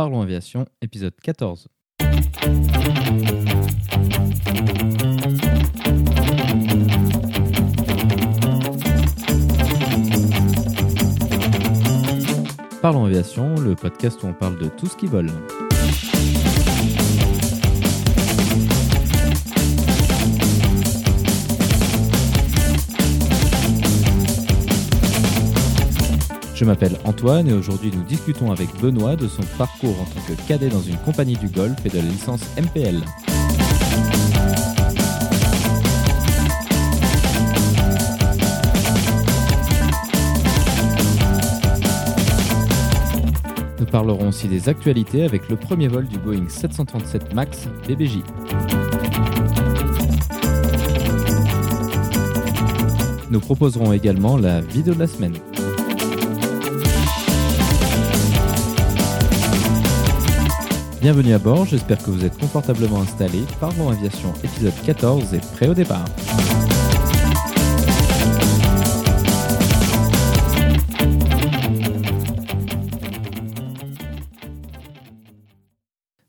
Parlons Aviation, épisode 14. Parlons Aviation, le podcast où on parle de tout ce qui vole. Je m'appelle Antoine et aujourd'hui nous discutons avec Benoît de son parcours en tant que cadet dans une compagnie du Golfe et de la licence MPL. Nous parlerons aussi des actualités avec le premier vol du Boeing 737 MAX BBJ. Nous proposerons également la vidéo de la semaine. Bienvenue à bord, j'espère que vous êtes confortablement installés. Parlons Aviation épisode 14 et prêt au départ.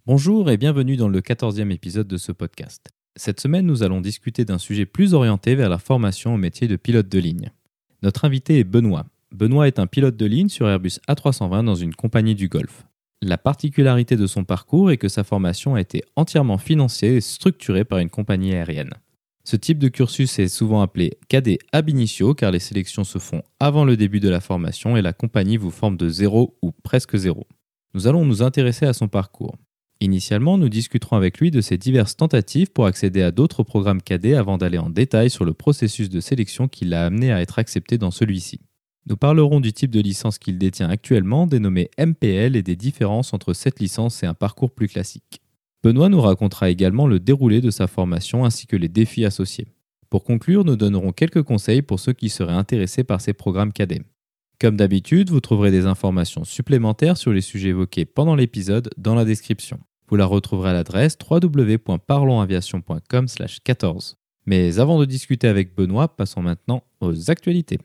Bonjour et bienvenue dans le 14e épisode de ce podcast. Cette semaine, nous allons discuter d'un sujet plus orienté vers la formation au métier de pilote de ligne. Notre invité est Benoît. Benoît est un pilote de ligne sur Airbus A320 dans une compagnie du Golfe. La particularité de son parcours est que sa formation a été entièrement financée et structurée par une compagnie aérienne. Ce type de cursus est souvent appelé cadet ab initio car les sélections se font avant le début de la formation et la compagnie vous forme de zéro ou presque zéro. Nous allons nous intéresser à son parcours. Initialement, nous discuterons avec lui de ses diverses tentatives pour accéder à d'autres programmes cadets avant d'aller en détail sur le processus de sélection qui l'a amené à être accepté dans celui-ci. Nous parlerons du type de licence qu'il détient actuellement, dénommé MPL, et des différences entre cette licence et un parcours plus classique. Benoît nous racontera également le déroulé de sa formation ainsi que les défis associés. Pour conclure, nous donnerons quelques conseils pour ceux qui seraient intéressés par ces programmes cadets. Comme d'habitude, vous trouverez des informations supplémentaires sur les sujets évoqués pendant l'épisode dans la description. Vous la retrouverez à l'adresse www.parlonsaviation.com/14. Mais avant de discuter avec Benoît, passons maintenant aux actualités.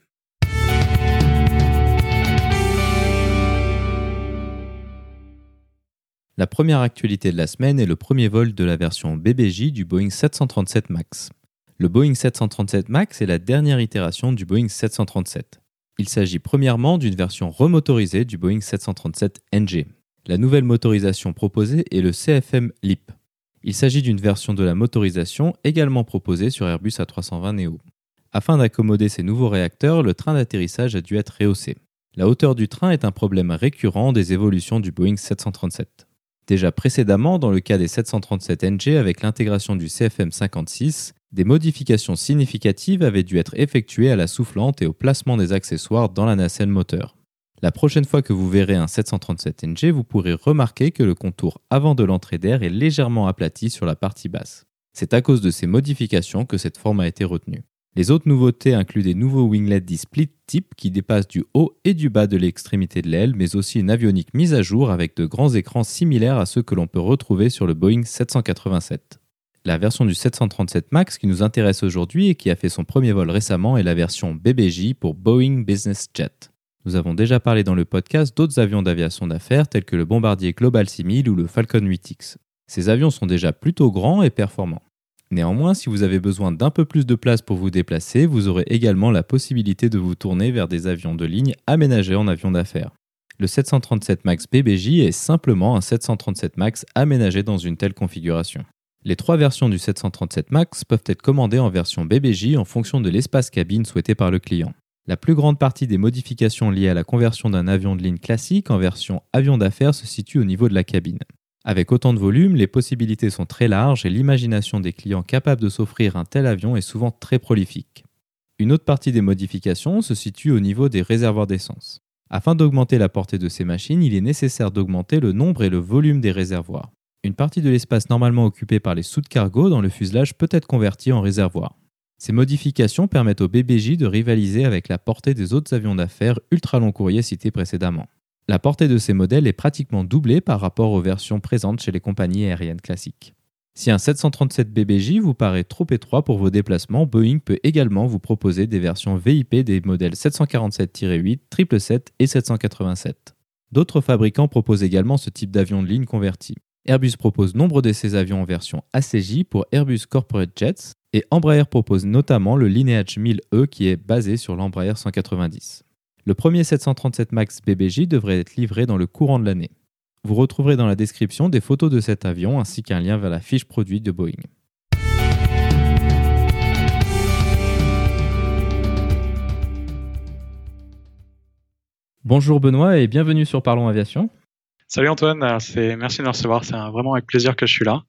La première actualité de la semaine est le premier vol de la version BBJ du Boeing 737 MAX. Le Boeing 737 MAX est la dernière itération du Boeing 737. Il s'agit premièrement d'une version remotorisée du Boeing 737 NG. La nouvelle motorisation proposée est le CFM LEAP. Il s'agit d'une version de la motorisation également proposée sur Airbus A320 Neo. Afin d'accommoder ces nouveaux réacteurs, le train d'atterrissage a dû être rehaussé. La hauteur du train est un problème récurrent des évolutions du Boeing 737. Déjà précédemment, dans le cas des 737 NG avec l'intégration du CFM 56, des modifications significatives avaient dû être effectuées à la soufflante et au placement des accessoires dans la nacelle moteur. La prochaine fois que vous verrez un 737 NG, vous pourrez remarquer que le contour avant de l'entrée d'air est légèrement aplati sur la partie basse. C'est à cause de ces modifications que cette forme a été retenue. Les autres nouveautés incluent des nouveaux winglets dits split type qui dépassent du haut et du bas de l'extrémité de l'aile, mais aussi une avionique mise à jour avec de grands écrans similaires à ceux que l'on peut retrouver sur le Boeing 787. La version du 737 MAX qui nous intéresse aujourd'hui et qui a fait son premier vol récemment est la version BBJ pour Boeing Business Jet. Nous avons déjà parlé dans le podcast d'autres avions d'aviation d'affaires tels que le Bombardier Global 6000 ou le Falcon 8X. Ces avions sont déjà plutôt grands et performants. Néanmoins, si vous avez besoin d'un peu plus de place pour vous déplacer, vous aurez également la possibilité de vous tourner vers des avions de ligne aménagés en avion d'affaires. Le 737 MAX BBJ est simplement un 737 MAX aménagé dans une telle configuration. Les trois versions du 737 MAX peuvent être commandées en version BBJ en fonction de l'espace cabine souhaité par le client. La plus grande partie des modifications liées à la conversion d'un avion de ligne classique en version avion d'affaires se situe au niveau de la cabine. Avec autant de volume, les possibilités sont très larges et l'imagination des clients capables de s'offrir un tel avion est souvent très prolifique. Une autre partie des modifications se situe au niveau des réservoirs d'essence. Afin d'augmenter la portée de ces machines, il est nécessaire d'augmenter le nombre et le volume des réservoirs. Une partie de l'espace normalement occupé par les sous de cargo dans le fuselage peut être convertie en réservoir. Ces modifications permettent au BBJ de rivaliser avec la portée des autres avions d'affaires ultra long courrier cités précédemment. La portée de ces modèles est pratiquement doublée par rapport aux versions présentes chez les compagnies aériennes classiques. Si un 737 BBJ vous paraît trop étroit pour vos déplacements, Boeing peut également vous proposer des versions VIP des modèles 747-8, 777 et 787. D'autres fabricants proposent également ce type d'avion de ligne converti. Airbus propose nombre de ses avions en version ACJ pour Airbus Corporate Jets et Embraer propose notamment le Lineage 1000E qui est basé sur l'Embraer 190. Le premier 737 MAX BBJ devrait être livré dans le courant de l'année. Vous retrouverez dans la description des photos de cet avion ainsi qu'un lien vers la fiche produit de Boeing. Bonjour Benoît et bienvenue sur Parlons Aviation. Salut Antoine, merci de me recevoir, c'est vraiment avec plaisir que je suis là.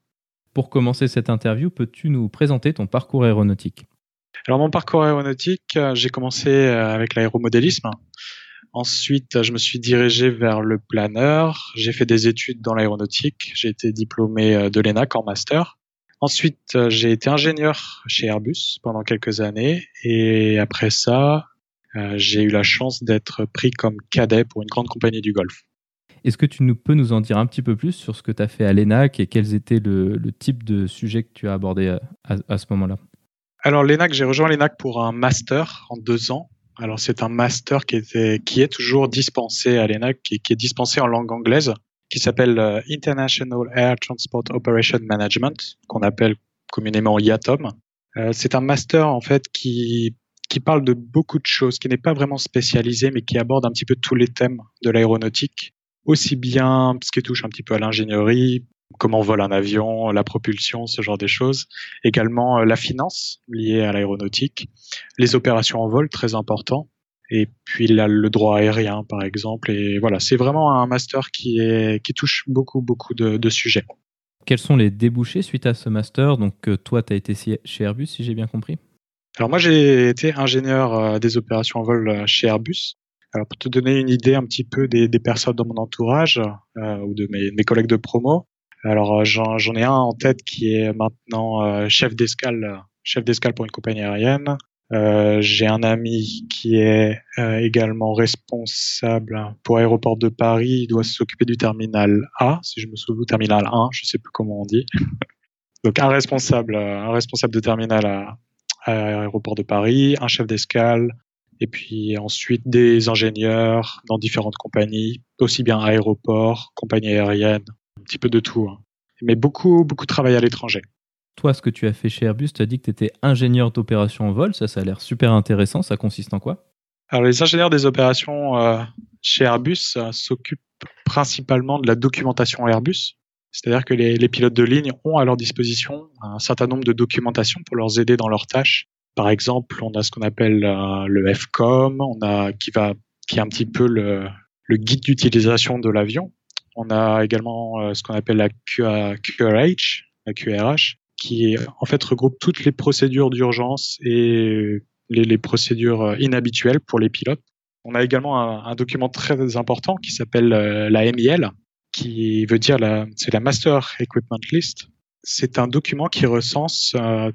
Pour commencer cette interview, peux-tu nous présenter ton parcours aéronautique? Alors mon parcours aéronautique, euh, j'ai commencé euh, avec l'aéromodélisme. Ensuite, je me suis dirigé vers le planeur. J'ai fait des études dans l'aéronautique. J'ai été diplômé euh, de l'ENAC en master. Ensuite, j'ai été ingénieur chez Airbus pendant quelques années. Et après ça, j'ai eu la chance d'être pris comme cadet pour une grande compagnie du Golfe. Est-ce que tu peux nous en dire un petit peu plus sur ce que tu as fait à l'ENAC et quels étaient le, type de sujet que tu as abordé à, ce moment-là? Alors l'ENAC, j'ai rejoint l'ENAC pour un master en deux ans. Alors c'est un master qui, qui est toujours dispensé à l'ENAC, qui, qui est dispensé en langue anglaise, qui s'appelle euh, International Air Transport Operation Management, qu'on appelle communément IATOM. Euh, c'est un master en fait qui qui parle de beaucoup de choses, qui n'est pas vraiment spécialisé, mais qui aborde un petit peu tous les thèmes de l'aéronautique aussi bien ce qui touche un petit peu à l'ingénierie, comment vole un avion, la propulsion, ce genre de choses. Également euh, la finance liée à l'aéronautique, les opérations en vol, très important. Et puis le droit aérien, par exemple. Et voilà, c'est vraiment un master qui, est, qui touche beaucoup, beaucoup de, sujets. Quels sont les débouchés suite à ce master? Donc, euh, toi, tu as été chez Airbus, si j'ai bien compris? Alors, moi, j'ai été ingénieur euh, des opérations en vol chez Airbus. Alors pour te donner une idée un petit peu des, des personnes dans mon entourage euh, ou de mes, mes, collègues de promo, alors euh, j'en ai un en tête qui est maintenant euh, chef d'escale, chef d'escale pour une compagnie aérienne. Euh, J'ai un ami qui est euh, également responsable pour Aéroport de Paris. Il doit s'occuper du terminal A, si je me souviens, terminal 1, je sais plus comment on dit. Donc un responsable, un responsable de terminal à, à Aéroport de Paris, un chef d'escale, et puis ensuite des ingénieurs dans différentes compagnies, aussi bien aéroports, compagnies aériennes, un petit peu de tout. Hein. Mais beaucoup, beaucoup de travail à l'étranger. Toi, ce que tu as fait chez Airbus, tu as dit que tu étais ingénieur d'opération en vol. Ça, ça a l'air super intéressant. Ça consiste en quoi? Alors, les ingénieurs des opérations euh, chez Airbus euh, s'occupent principalement de la documentation Airbus. C'est-à-dire que les, les, pilotes de ligne ont à leur disposition un certain nombre de documentations pour leur aider dans leurs tâches par exemple, on a ce qu'on appelle euh, le FCOM, on a qui va qui est un petit peu le, le guide d'utilisation de l'avion. On a également euh, ce qu'on appelle la QRH, la QRH, qui en fait regroupe toutes les procédures d'urgence et les, procédures euh, inhabituelles pour les pilotes. On a également un, document très important qui s'appelle la MIL, qui veut dire la, c'est la Master Equipment List. C'est un document qui recense euh,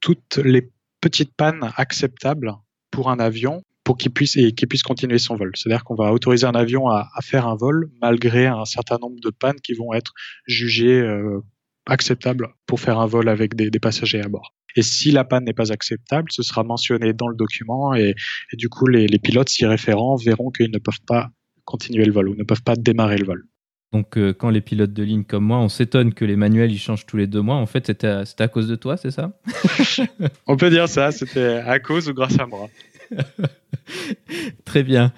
toutes les petite panne acceptable pour un avion pour qu'il puisse et qu'il puisse continuer son vol. C'est-à-dire qu'on va autoriser un avion à, faire un vol malgré un certain nombre de pannes qui vont être jugées euh, acceptables pour faire un vol avec des, passagers à bord. Et si la panne n'est pas acceptable, ce sera mentionné dans le document et, du coup les, les pilotes s'y référant verront qu'ils ne peuvent pas continuer le vol ou ne peuvent pas démarrer le vol. Donc, euh, quand les pilotes de ligne comme moi, on s'étonne que les manuels ils changent tous les deux mois, en fait, c'était à, à, cause de toi, c'est ça? On peut dire ça, c'était à cause ou grâce à moi. très bien.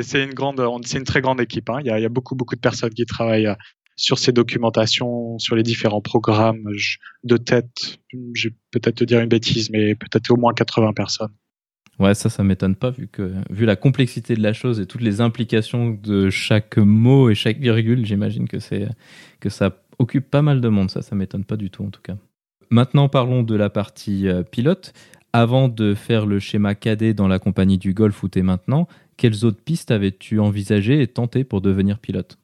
C'est une grande, c'est une très grande équipe. Hein. Il, y a, il, y a, beaucoup, beaucoup de personnes qui travaillent euh, sur ces documentations, sur les différents programmes. De tête, je vais peut-être te dire une bêtise, mais peut-être au moins 80 personnes. Ouais, ça, ça m'étonne pas vu que vu la complexité de la chose et toutes les implications de chaque mot et chaque virgule, j'imagine que c'est que ça occupe pas mal de monde. Ça, ça m'étonne pas du tout en tout cas. Maintenant, parlons de la partie euh, pilote. Avant de faire le schéma cadet dans la compagnie du Golf où tu es maintenant, quelles autres pistes avais-tu envisagé et tenté pour devenir pilote?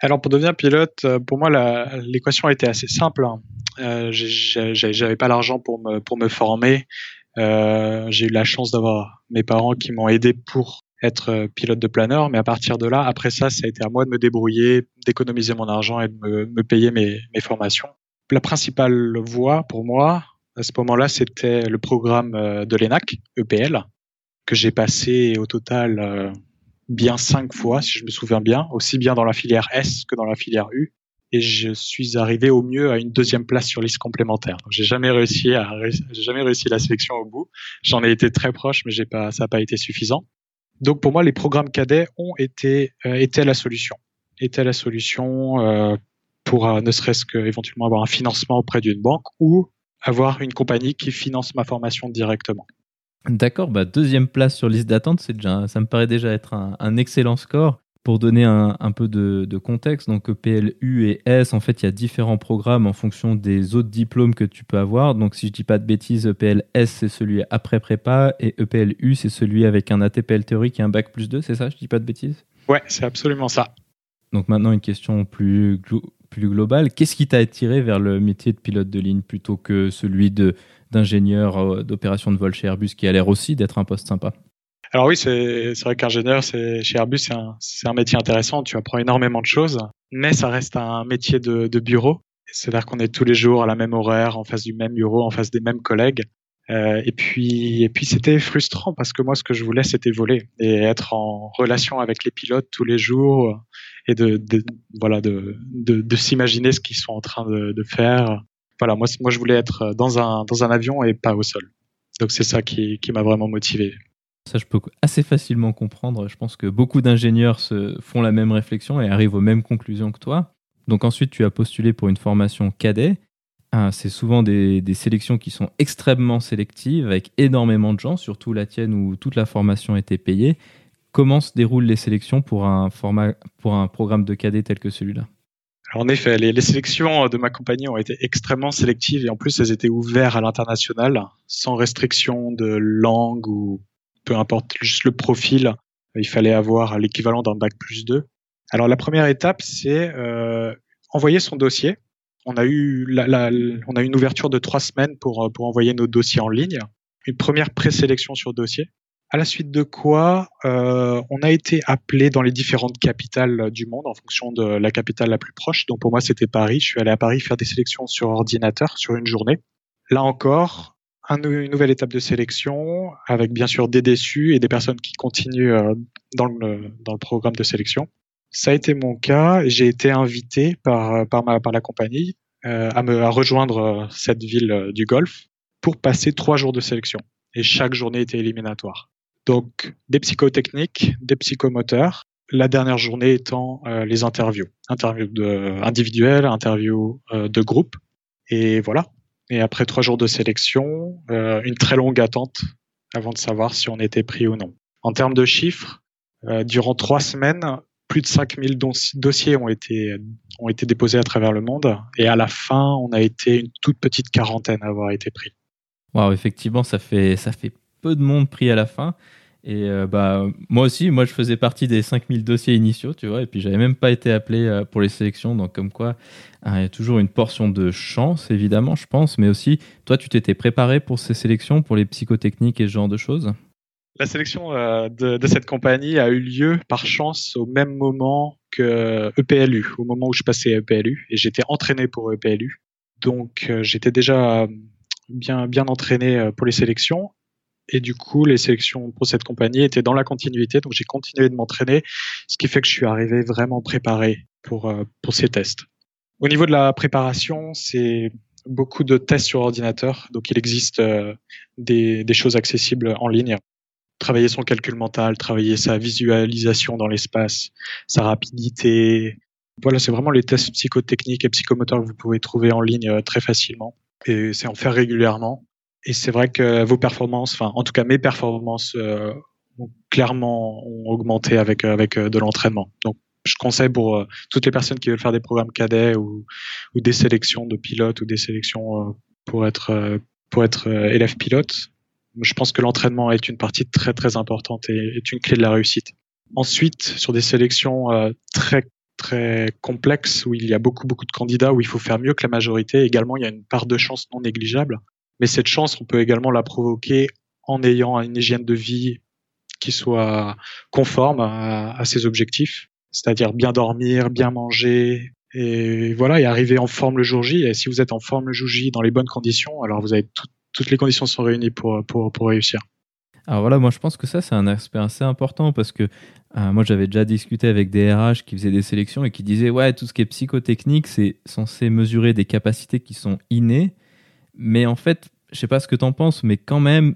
Alors, pour devenir pilote, euh, pour moi, l'équation était assez simple. Hein. Euh, J'avais pas l'argent pour me, pour me former. Euh, j'ai eu la chance d'avoir mes parents qui m'ont aidé pour être euh, pilote de planeur, mais à partir de là, après ça, ça a été à moi de me débrouiller, d'économiser mon argent et de me, me payer mes, mes, formations. La principale voie pour moi, à ce moment-là, c'était le programme euh, de l'ENAC, EPL, que j'ai passé au total bien cinq fois, si je me souviens bien, aussi bien dans la filière S que dans la filière U. Et je suis arrivé au mieux à une deuxième place sur liste complémentaire. Donc j'ai jamais réussi à, j'ai jamais réussi la sélection au bout. J'en ai été très proche, mais j'ai pas, ça n'a pas été suffisant. Donc pour moi, les programmes cadets ont été, euh, étaient la solution, étaient la solution euh, pour euh, ne serait-ce qu'éventuellement avoir un financement auprès d'une banque ou avoir une compagnie qui finance ma formation directement. D'accord, bah deuxième place sur liste d'attente, c'est déjà, ça me paraît déjà être un, excellent score. Pour donner un, peu de, contexte, donc PLU et S, en fait, il y a différents programmes en fonction des autres diplômes que tu peux avoir. Donc, si je dis pas de bêtises, EPLS, c'est celui après prépa, et EPLU, c'est celui avec un ATPL théorique et un bac plus 2, c'est ça Je dis pas de bêtises? Ouais, c'est absolument ça. Donc maintenant, une question plus, plus globale. Qu'est-ce qui t'a attiré vers le métier de pilote de ligne plutôt que celui d'ingénieur euh, d'opération de vol chez Airbus qui a l'air aussi d'être un poste sympa? Alors oui, c'est vrai qu'ingénieur chez Airbus, c'est un, un, métier intéressant. Tu apprends énormément de choses, mais ça reste un métier de, de bureau. C'est-à-dire qu'on est tous les jours à la même horaire, en face du même bureau, en face des mêmes collègues. Euh, et puis, et puis c'était frustrant parce que moi, ce que je voulais, c'était voler et être en relation avec les pilotes tous les jours et de, voilà, de, de, s'imaginer ce qu'ils sont en train de, de faire voilà, moi, moi, je voulais être dans un, dans un avion et pas au sol. Donc c'est ça qui, qui m'a vraiment motivé. Ça, je peux assez facilement comprendre. Je pense que beaucoup d'ingénieurs font la même réflexion et arrivent aux mêmes conclusions que toi. Donc ensuite, tu as postulé pour une formation cadet. Ah, c'est souvent des, sélections qui sont extrêmement sélectives, avec énormément de gens, surtout la tienne où toute la formation était payée. Comment se déroulent les sélections pour un, format, pour un programme de cadet tel que celui-là? En effet, les, les, sélections de ma compagnie ont été extrêmement sélectives et en plus elles étaient ouvertes à l'international, sans restriction de langue ou peu importe, juste le profil. Il fallait avoir l'équivalent d'un bac plus 2. Alors la première étape, c'est euh, envoyer son dossier. On a eu on a une ouverture de trois semaines pour pour envoyer nos dossiers en ligne. Une première présélection sur dossier. À la suite de quoi, euh, on a été appelé dans les différentes capitales du monde en fonction de la capitale la plus proche. Donc pour moi, c'était Paris. Je suis allé à Paris faire des sélections sur ordinateur sur une journée. Là encore, une nouvelle étape de sélection avec bien sûr des déçus et des personnes qui continuent euh, dans le, dans le programme de sélection. Ça a été mon cas. J'ai été invité par, par, ma, la compagnie euh, à, me, à rejoindre cette ville du Golfe pour passer trois jours de sélection. Et chaque journée était éliminatoire. Donc des psychotechniques, des psychomoteurs. La dernière journée étant euh, les interviews, interviews individuelles, interviews euh, de groupe. Et voilà. Et après trois jours de sélection, euh, une très longue attente avant de savoir si on était pris ou non. En termes de chiffres, durant trois semaines, plus de 5000 dossiers ont été, ont été déposés à travers le monde. Et à la fin, on a été une toute petite quarantaine à avoir été pris. Wow, effectivement, ça fait, ça fait peu de monde pris à la fin. Et euh, bah, moi aussi, moi je faisais partie des 5000 dossiers initiaux, tu vois, et puis j'avais même pas été appelé euh, pour les sélections, donc comme quoi hein, il y a toujours une portion de chance, évidemment, je pense, mais aussi, toi, tu t'étais préparé pour ces sélections, pour les psychotechniques et ce genre de choses? La sélection euh, de, cette compagnie a eu lieu par chance au même moment que EPLU, au moment où je passais à EPLU, et j'étais entraîné pour EPLU. Donc j'étais déjà bien, bien entraîné pour les sélections et du coup, les sélections pour cette compagnie étaient dans la continuité. Donc, j'ai continué de m'entraîner, ce qui fait que je suis arrivé vraiment préparé pour, euh, pour ces tests. Au niveau de la préparation, c'est beaucoup de tests sur ordinateur. Donc, il existe euh, des, des choses accessibles en ligne. Travailler son calcul mental, travailler sa visualisation dans l'espace, sa rapidité. Voilà, c'est vraiment les tests psychotechniques et psychomoteurs que vous pouvez trouver en ligne euh, très facilement. Et c'est en faire régulièrement et c'est vrai que vos performances, enfin en tout cas mes performances, euh, ont clairement ont augmenté avec avec euh, de l'entraînement. Donc je conseille pour toutes les personnes qui veulent faire des programmes cadets ou, ou des sélections de pilotes ou des sélections pour être pour être élève pilote. Je pense que l'entraînement est une partie très très importante et est une clé de la réussite. Ensuite, sur des sélections très très complexes où il y a beaucoup beaucoup de candidats où il faut faire mieux que la majorité, également il y a une part de chance non négligeable. Mais cette chance, on peut également la provoquer en ayant une hygiène de vie qui soit conforme à, à ses objectifs, c'est-à-dire bien dormir, bien manger, et voilà, et arriver en forme le jour J. Et si vous êtes en forme le jour J dans les bonnes conditions, alors vous avez toutes les conditions sont réunies pour, pour, pour réussir. Alors voilà, moi je pense que ça c'est un aspect assez important parce que euh, moi j'avais déjà discuté avec des RH qui faisaient des sélections et qui disaient ouais tout ce qui est psychotechnique c'est censé mesurer des capacités qui sont innées, mais en fait je sais pas ce que tu en penses, mais quand même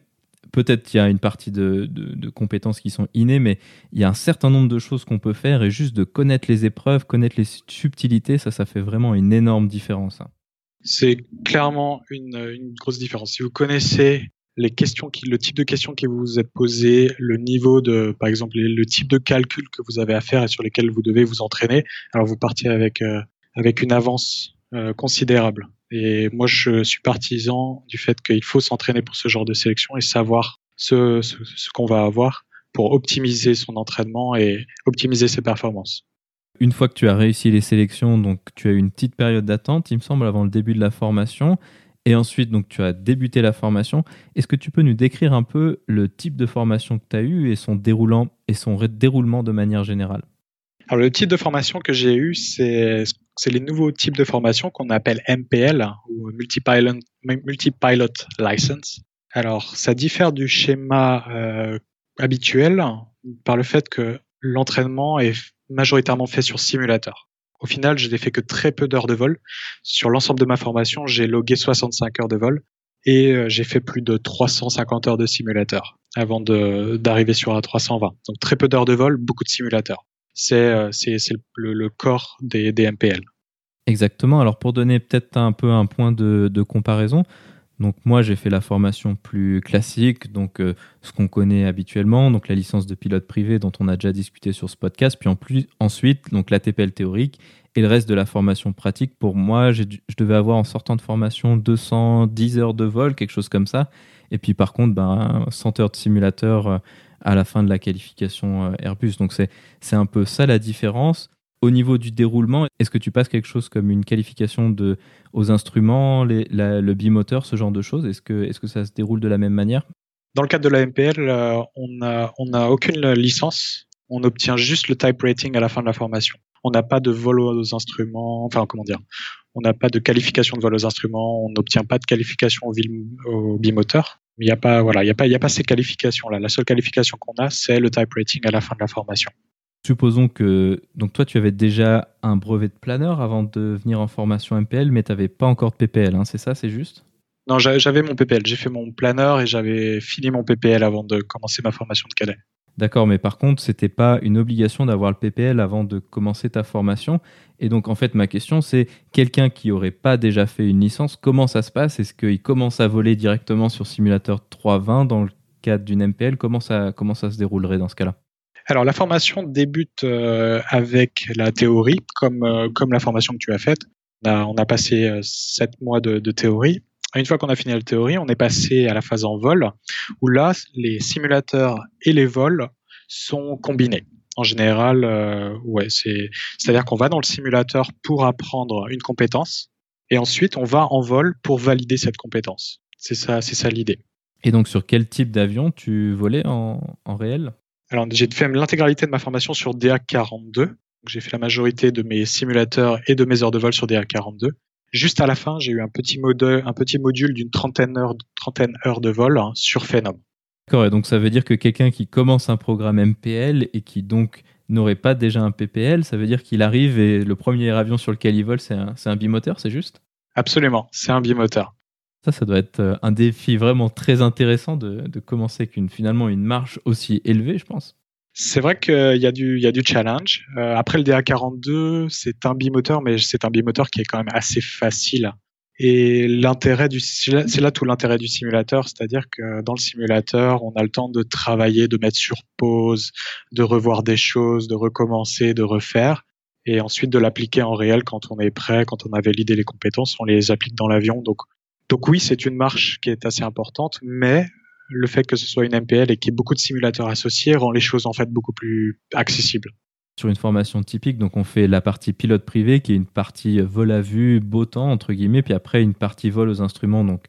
peut-être qu'il y a une partie de, compétences qui sont innées, mais il y a un certain nombre de choses qu'on peut faire et juste de connaître les épreuves, connaître les subtilités, ça, ça fait vraiment une énorme différence. Hein. C'est clairement une, grosse différence. Si vous connaissez les questions qui, le type de questions qui vous êtes posées, le niveau de, par exemple, le type de calcul que vous avez à faire et sur lesquels vous devez vous entraîner, alors vous partez avec, euh, avec une avance euh, considérable. Et moi, je suis partisan du fait qu'il faut s'entraîner pour ce genre de sélection et savoir ce, ce, qu'on va avoir pour optimiser son entraînement et optimiser ses performances. Une fois que tu as réussi les sélections, donc tu as eu une petite période d'attente, il me semble, avant le début de la formation. Et ensuite, donc, tu as débuté la formation. Est-ce que tu peux nous décrire un peu le type de formation que tu as eu et son, déroulant, et son déroulement de manière générale? Alors, le type de formation que j'ai eu, c'est les nouveaux types de formation qu'on appelle MPL ou Multi-Pilot, License. Alors, ça diffère du schéma euh, habituel par le fait que l'entraînement est majoritairement fait sur simulateur. Au final, je n'ai fait que très peu d'heures de vol. Sur l'ensemble de ma formation, j'ai logué 65 heures de vol et euh, j'ai fait plus de 350 heures de simulateur avant d'arriver sur la 320. Donc très peu d'heures de vol, beaucoup de simulateurs c'est euh, le, corps des, MPL. Exactement. Alors pour donner peut-être un peu un point de, comparaison, donc moi j'ai fait la formation plus classique, donc euh, ce qu'on connaît habituellement, donc la licence de pilote privé dont on a déjà discuté sur ce podcast, puis en plus, ensuite donc la TPL théorique et le reste de la formation pratique. Pour moi, je devais avoir en sortant de formation 210 heures de vol, quelque chose comme ça, et puis par contre ben, 100 heures de simulateur euh, à la fin de la qualification euh, Airbus. Donc c'est un peu ça la différence. Au niveau du déroulement, est-ce que tu passes quelque chose comme une qualification aux instruments, le bimoteur, ce genre de choses? Est-ce que, est que ça se déroule de la même manière? Dans le cadre de la MPL, euh, on n'a aucune licence. On obtient juste le type rating à la fin de la formation. On n'a pas de vol aux instruments, enfin comment dire, on n'a pas de qualification de vol aux instruments, on n'obtient pas de qualification au, bimoteur. Il n'y a voilà, a pas ces qualifications-là. La seule qualification qu'on a, c'est le type rating à la fin de la formation. Supposons que, donc toi, tu avais déjà un brevet de planeur avant de venir en formation MPL, mais tu n'avais pas encore de PPL, hein, c'est ça, c'est juste? Non, j'avais mon PPL. J'ai fait mon planeur et j'avais fini mon PPL avant de commencer ma formation de cadet. D'accord, mais par contre, c'était pas une obligation d'avoir le PPL avant de commencer ta formation. Et donc, en fait, ma question, c'est quelqu'un qui aurait pas déjà fait une licence, comment ça se passe? Est-ce qu'il commence à voler directement sur simulateur 320 dans le cadre d'une MPL comment ça, comment ça se déroulerait dans ce cas-là? Alors la formation débute euh, avec la théorie, comme, euh, comme la formation que tu as faite. On a, passé euh, sept mois de, de théorie. Une fois qu'on a fini la théorie, on est passé à la phase en vol, où là, les simulateurs et les vols sont combinés. En général, euh, ouais, c'est, c'est-à-dire qu'on va dans le simulateur pour apprendre une compétence, et ensuite on va en vol pour valider cette compétence. C'est ça, c'est ça l'idée. Et donc, sur quel type d'avion tu volais en, en réel? Alors, j'ai fait l'intégralité de ma formation sur DA42. J'ai fait la majorité de mes simulateurs et de mes heures de vol sur DA42. Juste à la fin, j'ai eu un petit, un petit module d'une trentaine, heures, trentaine heures de vol hein, sur Phenom. D'accord, donc ça veut dire que quelqu'un qui commence un programme MPL et qui donc n'aurait pas déjà un PPL, ça veut dire qu'il arrive et le premier avion sur lequel il vole, c'est un, un bimoteur, c'est juste? Absolument, c'est un bimoteur. Ça, ça doit être euh, un défi vraiment très intéressant de, commencer avec une, finalement une marge aussi élevée, je pense. C'est vrai qu'il y a du, il y a du challenge. Euh, après le DA42, c'est un bimoteur, mais c'est un bimoteur qui est quand même assez facile. Et l'intérêt du, c'est là tout l'intérêt du simulateur, c'est-à-dire que dans le simulateur, on a le temps de travailler, de mettre sur pause, de revoir des choses, de recommencer, de refaire, et ensuite de l'appliquer en réel quand on est prêt, quand on a validé les compétences, on les applique dans l'avion. Donc, donc oui, c'est une marche qui est assez importante, mais le fait que ce soit une MPL et qu'il y ait beaucoup de simulateurs associés rend les choses en fait beaucoup plus accessibles. Sur une formation typique, donc on fait la partie pilote privé qui est une partie vol à vue, beau temps entre guillemets, puis après une partie vol aux instruments, donc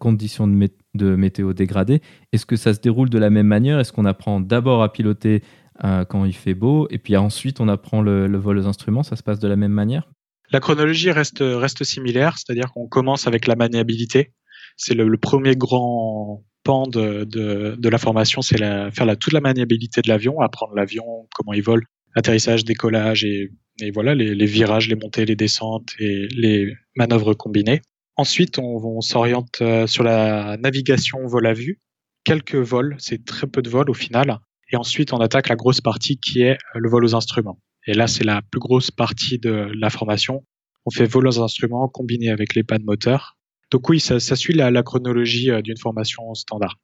conditions de, météo dégradée. Est-ce que ça se déroule de la même manière? Est-ce qu'on apprend d'abord à piloter euh, quand il fait beau et puis ensuite on apprend le, vol aux instruments? Ça se passe de la même manière? La chronologie reste, similaire, c'est-à-dire qu'on commence avec la maniabilité. C'est le, premier grand pan de, la formation, c'est faire la, toute la maniabilité de l'avion, apprendre l'avion, comment il vole, atterrissage, décollage et, voilà les, virages, les montées, les descentes et les manœuvres combinées. Ensuite, on, on s'oriente euh, sur la navigation vol à vue. Quelques vols, c'est très peu de vols au final. Et ensuite, on attaque la grosse partie qui est le vol aux instruments. Et là, c'est la plus grosse partie de la formation. On fait vol aux instruments combiné avec les pannes moteurs. Donc oui, ça, suit la, chronologie euh, d'une formation standard.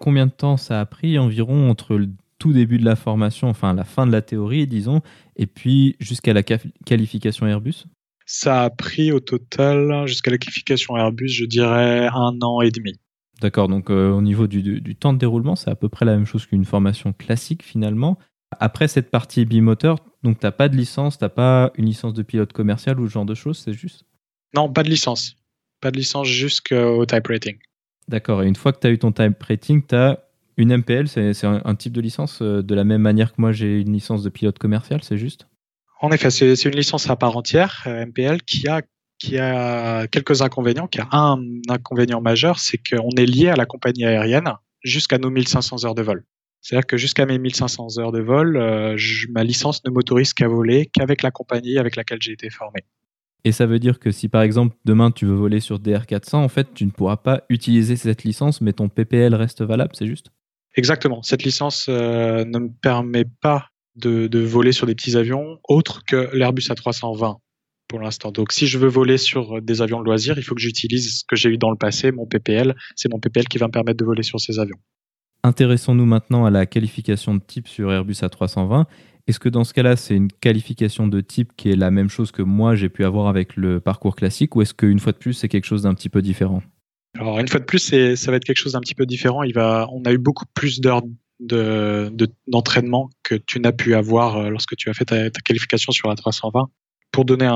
Combien de temps ça a pris environ entre le tout début de la formation, enfin la fin de la théorie, disons, et puis jusqu'à la qualification Airbus? Ça a pris au total, jusqu'à la qualification Airbus, je dirais un an et demi. D'accord, donc euh, au niveau du, temps de déroulement, c'est à peu près la même chose qu'une formation classique finalement. Après cette partie bimoteur, donc tu n'as pas de licence, tu n'as pas une licence de pilote commercial ou ce genre de choses, c'est juste? Non, pas de licence. Pas de licence jusqu'au type rating. D'accord, et une fois que tu as eu ton type rating, tu as une MPL, c'est un, type de licence euh, de la même manière que moi j'ai une licence de pilote commercial, c'est juste? En effet, c'est une licence à part entière, euh, MPL, qui a qui a quelques inconvénients, qui a un inconvénient majeur, c'est qu'on est lié à la compagnie aérienne jusqu'à nos 1500 heures de vol. C'est-à-dire que jusqu'à mes 1500 heures de vol, euh, ma licence ne m'autorise qu'à voler qu'avec la compagnie avec laquelle j'ai été formé. Et ça veut dire que si par exemple demain tu veux voler sur DR400, en fait tu ne pourras pas utiliser cette licence, mais ton PPL reste valable, c'est juste? Exactement. Cette licence euh, ne me permet pas de, de, voler sur des petits avions autres que l'Airbus A320 pour l'instant. Donc, si je veux voler sur des avions de loisirs, il faut que j'utilise ce que j'ai eu dans le passé, mon PPL. C'est mon PPL qui va me permettre de voler sur ces avions. Intéressons-nous maintenant à la qualification de type sur Airbus A320. Est-ce que dans ce cas-là, c'est une qualification de type qui est la même chose que moi j'ai pu avoir avec le parcours classique ou est-ce qu'une fois de plus, c'est quelque chose d'un petit peu différent? Alors, une fois de plus, ça va être quelque chose d'un petit peu différent. On a eu beaucoup plus d'heures d'entraînement que tu n'as pu avoir euh, lorsque tu as fait ta, qualification sur A320 pour donner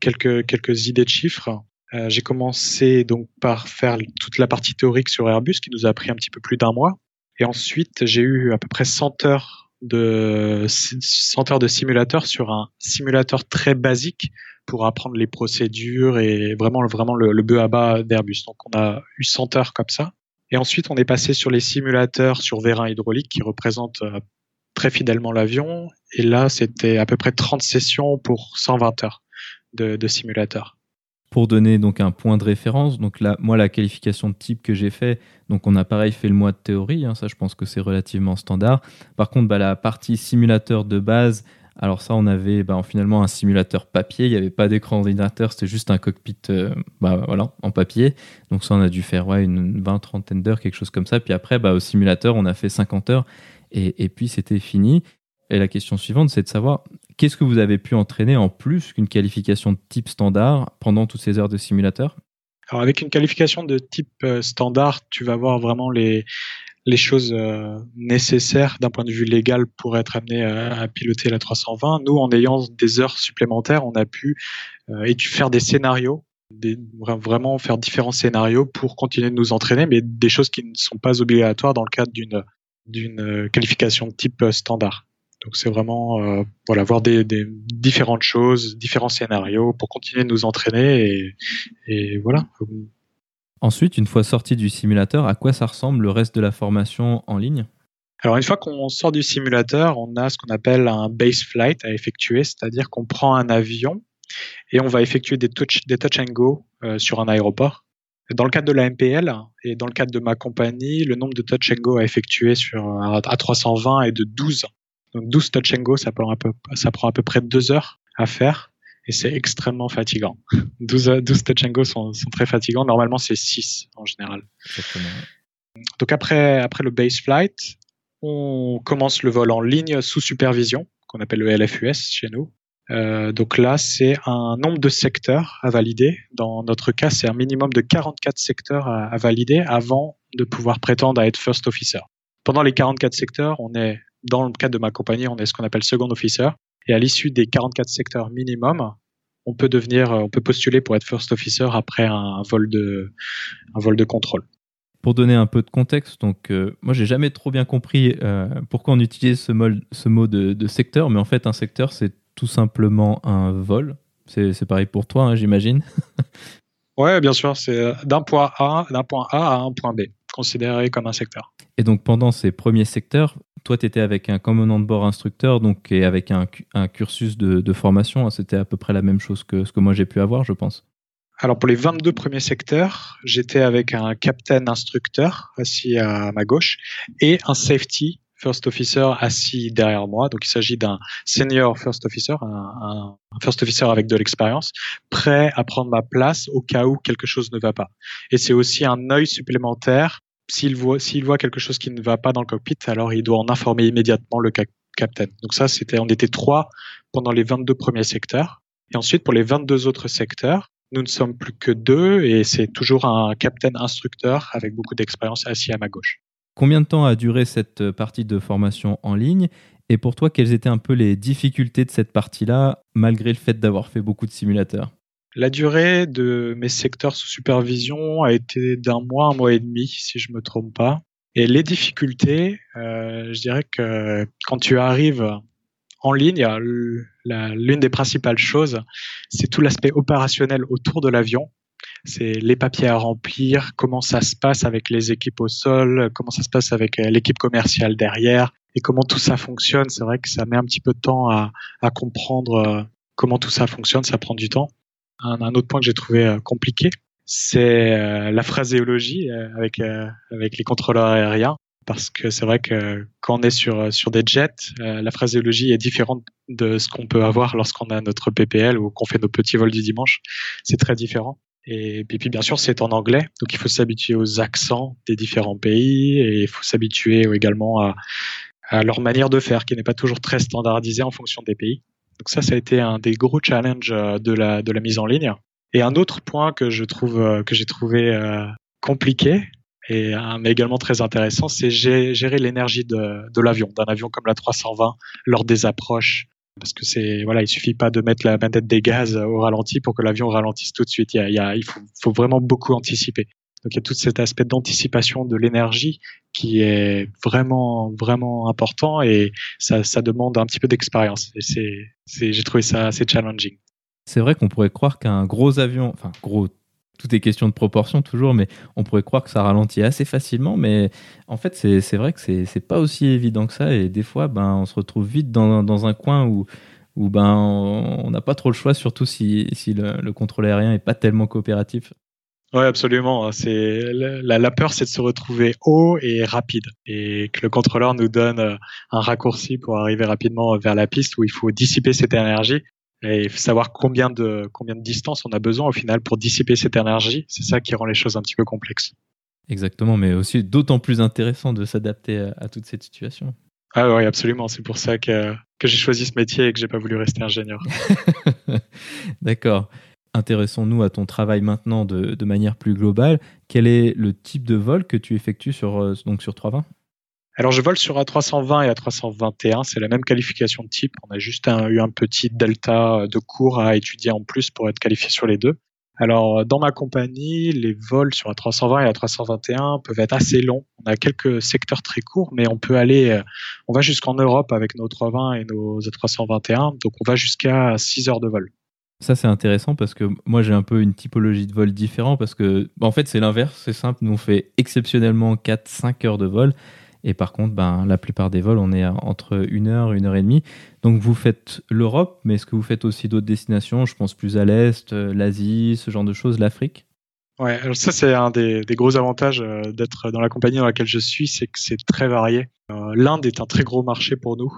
quelques idées de chiffres, euh, j'ai commencé donc par faire toute la partie théorique sur Airbus qui nous a pris un petit peu plus d'un mois. Et ensuite, j'ai eu à peu près 100 heures de 100 heures de simulateur sur un simulateur très basique pour apprendre les procédures et vraiment vraiment le, le bœuf à bas d'Airbus. Donc on a eu 100 heures comme ça. Et ensuite, on est passé sur les simulateurs sur vérin hydraulique qui représentent euh, très fidèlement l'avion. Et là, c'était à peu près 30 sessions pour 120 heures de, de. Pour donner donc un point de référence, donc moi la qualification de type que j'ai fait, donc on a pareil fait le mois de théorie, hein, ça je pense que c'est relativement standard. Par contre, bah, la partie simulateur de base, alors ça on avait bah, finalement un simulateur papier, il n'y avait pas d'écran ordinateur, c'était juste un cockpit euh, bah, voilà, en papier. Donc ça on a dû faire une 20 trentaine d'heures, quelque chose comme ça. Puis après, bah, au simulateur, on a fait 50 heures et, puis c'était fini. Et la question suivante, c'est de savoir qu'est-ce que vous avez pu entraîner en plus qu'une qualification de type standard pendant toutes ces heures de simulateur? Alors avec une qualification de type euh, standard, tu vas voir vraiment les, les choses euh, nécessaires d'un point de vue légal pour être amené à, piloter la 320. Nous, en ayant des heures supplémentaires, on a pu euh, faire des scénarios, vraiment faire différents scénarios pour continuer de nous entraîner, mais des choses qui ne sont pas obligatoires dans le cadre d'une d'une qualification type standard. Donc c'est vraiment euh, voilà voir des, différentes choses, différents scénarios pour continuer de nous entraîner et, voilà. Ensuite, une fois sorti du simulateur, à quoi ça ressemble le reste de la formation en ligne? Alors une fois qu'on sort du simulateur, on a ce qu'on appelle un base flight à effectuer, c'est-à-dire qu'on prend un avion et on va effectuer des touch, des touch and go sur un aéroport. Dans le cadre de la MPL et dans le cadre de ma compagnie, le nombre de touch and go à effectuer sur A320 est de 12. Donc 12 touch and go, ça prend, peu, ça prend à peu près deux heures à faire et c'est extrêmement fatigant. 12, 12 touch and go sont, sont très fatigants. Normalement, c'est 6 en général. Donc après, après le base flight, on commence le vol en ligne sous supervision, qu'on appelle le LFUS chez nous. Euh, donc là, c'est un nombre de secteurs à valider. Dans notre cas, c'est un minimum de 44 secteurs à, valider avant de pouvoir prétendre à être first officer. Pendant les 44 secteurs, on est, dans le cadre de ma compagnie, on est ce qu'on appelle second officer. Et à l'issue des 44 secteurs minimum, on peut devenir, on peut postuler pour être first officer après un, vol de, un vol de contrôle. Pour donner un peu de contexte, donc euh, moi j'ai jamais trop bien compris euh, pourquoi on utilise ce, mot, ce mot de, de secteur, mais en fait un secteur c'est tout simplement un vol. C'est pareil pour toi, hein, j'imagine. ouais, bien sûr. C'est d'un point A, d'un point A à un point B. considéré comme un secteur. Et donc pendant ces premiers secteurs, toi, tu étais avec un commandant de bord instructeur donc, et avec un, cursus de, formation. C'était à peu près la même chose que ce que moi j'ai pu avoir, je pense. Alors pour les 22 premiers secteurs, j'étais avec un captain instructeur assis à ma gauche et un safety first officer assis derrière moi. Donc il s'agit d'un senior first officer, un, first officer avec de l'expérience, prêt à prendre ma place au cas où quelque chose ne va pas. Et c'est aussi un œil supplémentaire. S'il voit, quelque chose qui ne va pas dans le cockpit, alors il doit en informer immédiatement le captain. Donc ça, c'était, on était trois pendant les 22 premiers secteurs. Et ensuite, pour les 22 autres secteurs, nous ne sommes plus que deux et c'est toujours un captain instructeur avec beaucoup d'expérience assis à ma gauche. Combien de temps a duré cette partie de formation en ligne Et pour toi, quelles étaient un peu les difficultés de cette partie-là, malgré le fait d'avoir fait beaucoup de simulateurs? La durée de mes secteurs sous supervision a été d'un mois, un mois et demi, si je me trompe pas. Et les difficultés, euh, je dirais que quand tu arrives en ligne, l'une des principales choses, c'est tout l'aspect opérationnel autour de l'avion c'est les papiers à remplir, comment ça se passe avec les équipes au sol, comment ça se passe avec euh, l'équipe commerciale derrière et comment tout ça fonctionne. C'est vrai que ça met un petit peu de temps à, comprendre euh, comment tout ça fonctionne, ça prend du temps. Un, autre point que j'ai trouvé euh, compliqué, c'est la phraséologie avec avec les contrôleurs aériens parce que c'est vrai que quand on est sur sur des jets, la phraséologie est différente de ce qu'on peut avoir lorsqu'on a notre PPL ou qu'on fait nos petits vols du dimanche. C'est très différent. Et puis, bien sûr, c'est en anglais, donc il faut s'habituer aux accents des différents pays et il faut s'habituer également à, à, leur manière de faire, qui n'est pas toujours très standardisée en fonction des pays. Donc ça, ça a été un des gros challenges euh, de la, de la mise en ligne. Et un autre point que je trouve euh, que j'ai trouvé euh, compliqué et mais également très intéressant, c'est gérer l'énergie de, de l'avion, d'un avion comme la 320 lors des approches parce que c'est voilà, il suffit pas de mettre la manette des gaz au ralenti pour que l'avion ralentisse tout de suite. Il, y a, il, faut, faut, vraiment beaucoup anticiper. Donc il y a tout cet aspect d'anticipation de l'énergie qui est vraiment vraiment important et ça, ça demande un petit peu d'expérience. C'est, j'ai trouvé ça assez challenging. C'est vrai qu'on pourrait croire qu'un gros avion, enfin gros, tout est question de proportion toujours, mais on pourrait croire que ça ralentit assez facilement. Mais en fait, c'est vrai que c'est pas aussi évident que ça. Et des fois, ben, on se retrouve vite dans, dans un coin où, où ben, on n'a pas trop le choix, surtout si, si le, le, contrôle aérien n'est pas tellement coopératif. Oui, absolument. C'est la, la, peur, c'est de se retrouver haut et rapide, et que le contrôleur nous donne un raccourci pour arriver rapidement vers la piste où il faut dissiper cette énergie et savoir combien de combien de distance on a besoin au final pour dissiper cette énergie, c'est ça qui rend les choses un petit peu complexes. Exactement, mais aussi d'autant plus intéressant de s'adapter à, toute cette situation. Ah oui, absolument. C'est pour ça que, que j'ai choisi ce métier et que j'ai pas voulu rester ingénieur. D'accord. Intéressons-nous à ton travail maintenant de, manière plus globale. Quel est le type de vol que tu effectues sur, euh, donc sur 320 alors je vole sur A320 et A321, c'est la même qualification de type. On a juste eu un petit delta de cours à étudier en plus pour être qualifié sur les deux. Alors dans ma compagnie, les vols sur A320 et A321 peuvent être assez longs. On a quelques secteurs très courts, mais on peut aller, on va jusqu'en Europe avec nos 320 et nos A321, donc on va jusqu'à 6 heures de vol. Ça, c'est intéressant parce que moi, j'ai un peu une typologie de vol différent parce que, en fait, c'est l'inverse, c'est simple. Nous, on fait exceptionnellement 4-5 heures de vol. Et par contre, ben, la plupart des vols, on est entre une heure, une heure et demie. Donc vous faites l'Europe, mais est-ce que vous faites aussi d'autres destinations? Je pense plus à l'Est, euh, l'Asie, ce genre de choses, l'Afrique? Ouais, alors ça c'est un des, gros avantages euh, d'être dans la compagnie dans laquelle je suis, c'est que c'est très varié. Euh, L'Inde est un très gros marché pour nous,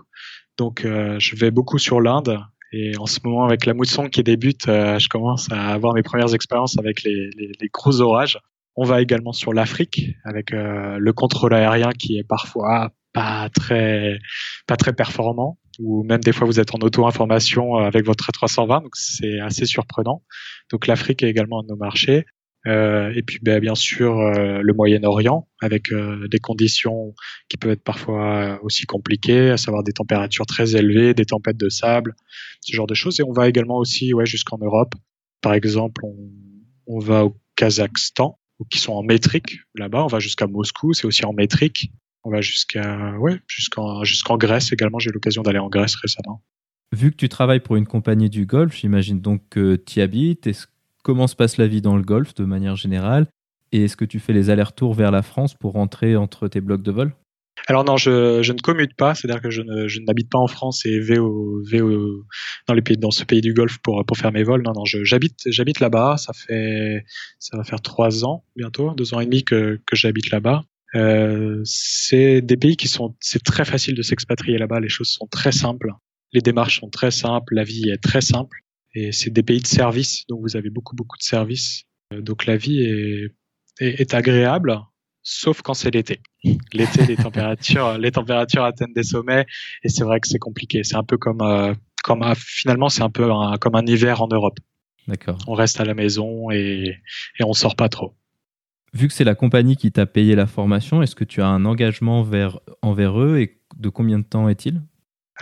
donc je vais beaucoup sur l'Inde. Et en ce moment, avec la mousson qui débute, je commence à avoir mes premières expériences avec les, les gros orages. On va également sur l'Afrique avec euh, le contrôle aérien qui est parfois pas très pas très performant ou même des fois vous êtes en auto-information euh, avec votre 320 donc c'est assez surprenant. Donc l'Afrique est également un de nos marchés. Euh, et puis ben, bien sûr le Moyen-Orient avec des conditions qui peuvent être parfois aussi compliquées, à savoir des températures très élevées, des tempêtes de sable, ce genre de choses. Et on va également aussi ouais jusqu'en Europe. Par exemple, on, on va au Kazakhstan qui sont en métrique là-bas. On va jusqu'à Moscou, c'est aussi en métrique. On va jusqu'à ouais, jusqu'en jusqu'en Grèce également. J'ai eu l'occasion d'aller en Grèce récemment. Vu que tu travailles pour une compagnie du golf, j'imagine donc que tu y habites. Comment se passe la vie dans le golf de manière générale? Et est-ce que tu fais les allers-retours vers la France pour rentrer entre tes blocs de vol? Alors non, je, ne commute pas, c'est-à-dire que je, je n'habite pas en France et vais, au, vais au, dans, les pays, dans ce pays du Golfe pour, pour faire mes vols. Non, non, j'habite là-bas. Ça fait, ça va faire trois ans bientôt, deux ans et demi que, que j'habite là-bas. Euh, c'est des pays qui sont, c'est très facile de s'expatrier là-bas. Les choses sont très simples, les démarches sont très simples, la vie est très simple. Et c'est des pays de services, donc vous avez beaucoup beaucoup de services. Euh, donc la vie est, est, est agréable, sauf quand c'est l'été. L'été, les températures, les températures atteignent des sommets, et c'est vrai que c'est compliqué. C'est un peu comme, euh, comme finalement, c'est un peu comme un hiver en Europe. D'accord. On reste à la maison et, et on sort pas trop. Vu que c'est la compagnie qui t'a payé la formation, est-ce que tu as un engagement vers, envers eux et de combien de temps est-il?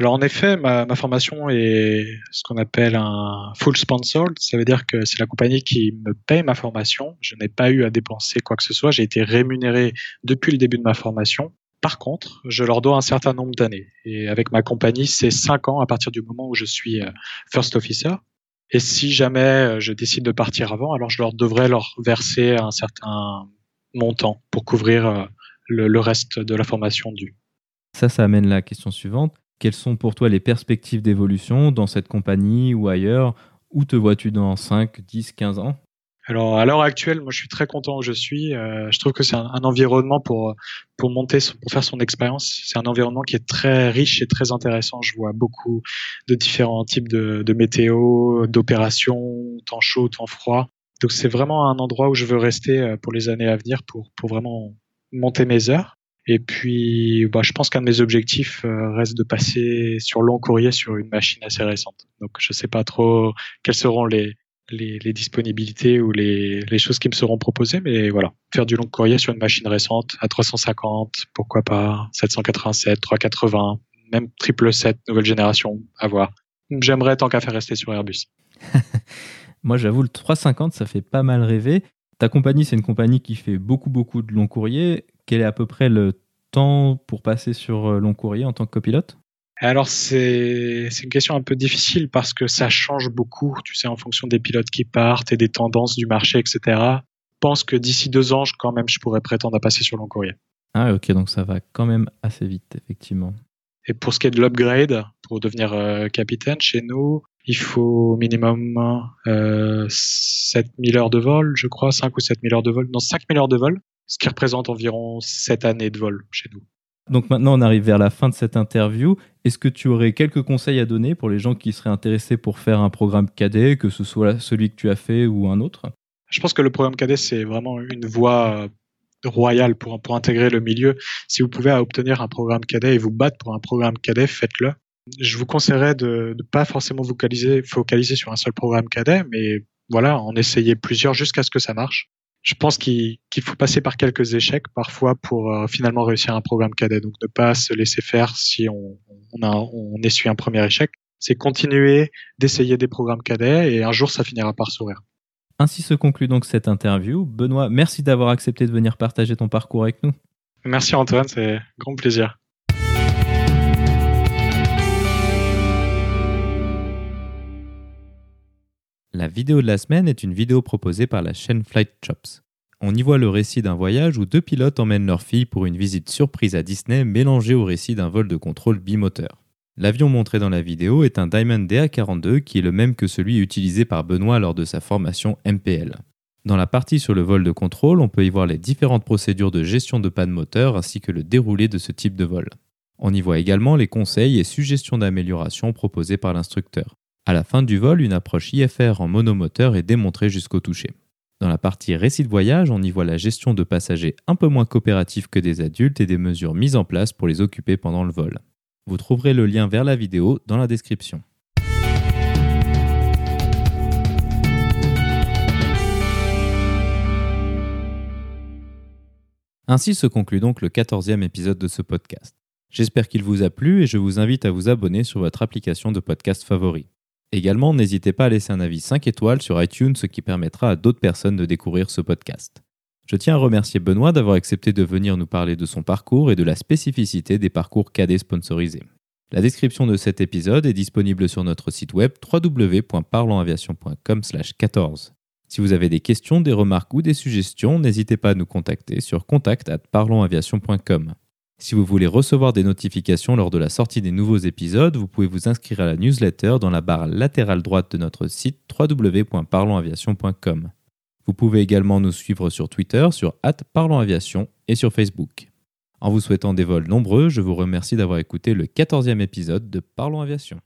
Alors en effet, ma, ma, formation est ce qu'on appelle un full sponsored. Ça veut dire que c'est la compagnie qui me paye ma formation. Je n'ai pas eu à dépenser quoi que ce soit. J'ai été rémunéré depuis le début de ma formation. Par contre, je leur dois un certain nombre d'années. Et avec ma compagnie, c'est cinq ans à partir du moment où je suis euh, first officer. Et si jamais euh, je décide de partir avant, alors je leur devrais leur verser un certain montant pour couvrir euh, le, le reste de la formation due. Ça, ça amène la question suivante. Quelles sont pour toi les perspectives d'évolution dans cette compagnie ou ailleurs? Où te vois-tu dans 5, 10, 15 ans? Alors à l'heure actuelle, moi je suis très content où je suis. Euh, je trouve que c'est un, environnement pour pour monter, pour faire son expérience. C'est un environnement qui est très riche et très intéressant. Je vois beaucoup de différents types de, de météo, d'opérations, temps chaud, temps froid. Donc c'est vraiment un endroit où je veux rester euh, pour les années à venir pour pour vraiment monter mes heures. Et puis, bah, je pense qu'un de mes objectifs euh, reste de passer sur long courrier sur une machine assez récente. Donc, je sais pas trop quelles seront les, disponibilités ou les, choses qui me seront proposées, mais voilà, faire du long courrier sur une machine récente à 350, pourquoi pas 787, 380, même triple 7 nouvelle génération, à voir. J'aimerais tant qu'à faire rester sur Airbus. Moi, j'avoue, le 350, ça fait pas mal rêver. Ta compagnie, c'est une compagnie qui fait beaucoup, beaucoup de long courrier quel est à peu près le temps pour passer sur euh, long courrier en tant que copilote? Alors c'est une question un peu difficile parce que ça change beaucoup, tu sais, en fonction des pilotes qui partent et des tendances du marché, etc. Je pense que d'ici deux ans, quand même, je pourrais prétendre à passer sur long courrier. Ah ok, donc ça va quand même assez vite, effectivement. Et pour ce qui est de l'upgrade, pour devenir euh, capitaine chez nous, il faut minimum euh, 7000 heures de vol, je crois, 5 ou 7000 heures de vol, non 5000 heures de vol ce qui représente environ 7 années de vol chez nous. Donc maintenant, on arrive vers la fin de cette interview. Est-ce que tu aurais quelques conseils à donner pour les gens qui seraient intéressés pour faire un programme cadet, que ce soit celui que tu as fait ou un autre? Je pense que le programme cadet, c'est vraiment une voie royale pour, pour intégrer le milieu. Si vous pouvez obtenir un programme cadet et vous battre pour un programme cadet, faites-le. Je vous conseillerais de ne pas forcément vous focaliser, focaliser sur un seul programme cadet, mais voilà, en essayer plusieurs jusqu'à ce que ça marche je pense qu'il faut passer par quelques échecs parfois pour euh, finalement réussir un programme cadet. Donc ne pas se laisser faire si on, on, a, on essuie un premier échec. C'est continuer d'essayer des programmes cadets et un jour ça finira par sourire. Ainsi se conclut donc cette interview. Benoît, merci d'avoir accepté de venir partager ton parcours avec nous. Merci Antoine, c'est grand plaisir. La vidéo de la semaine est une vidéo proposée par la chaîne Flight Chops. On y voit le récit d'un voyage où deux pilotes emmènent leur fille pour une visite surprise à Disney mélangée au récit d'un vol de contrôle bimoteur. L'avion montré dans la vidéo est un Diamond DA42 qui est le même que celui utilisé par Benoît lors de sa formation MPL. Dans la partie sur le vol de contrôle, on peut y voir les différentes procédures de gestion de panne moteur ainsi que le déroulé de ce type de vol. On y voit également les conseils et suggestions d'amélioration proposés par l'instructeur. À la fin du vol, une approche IFR en monomoteur est démontrée jusqu'au toucher. Dans la partie récit de voyage, on y voit la gestion de passagers un peu moins coopératifs que des adultes et des mesures mises en place pour les occuper pendant le vol. Vous trouverez le lien vers la vidéo dans la description. Ainsi se conclut donc le 14e épisode de ce podcast. J'espère qu'il vous a plu et je vous invite à vous abonner sur votre application de podcast favori. Également, n'hésitez pas à laisser un avis 5 étoiles sur iTunes, ce qui permettra à d'autres personnes de découvrir ce podcast. Je tiens à remercier Benoît d'avoir accepté de venir nous parler de son parcours et de la spécificité des parcours cadets sponsorisés. La description de cet épisode est disponible sur notre site web www.parlonsaviation.com/14. Si vous avez des questions, des remarques ou des suggestions, n'hésitez pas à nous contacter sur contact@parlonsaviation.com. Si vous voulez recevoir des notifications lors de la sortie des nouveaux épisodes, vous pouvez vous inscrire à la newsletter dans la barre latérale droite de notre site www.parlonsaviation.com. Vous pouvez également nous suivre sur Twitter sur @parlonsaviation et sur Facebook. En vous souhaitant des vols nombreux, je vous remercie d'avoir écouté le 14e épisode de Parlons Aviation.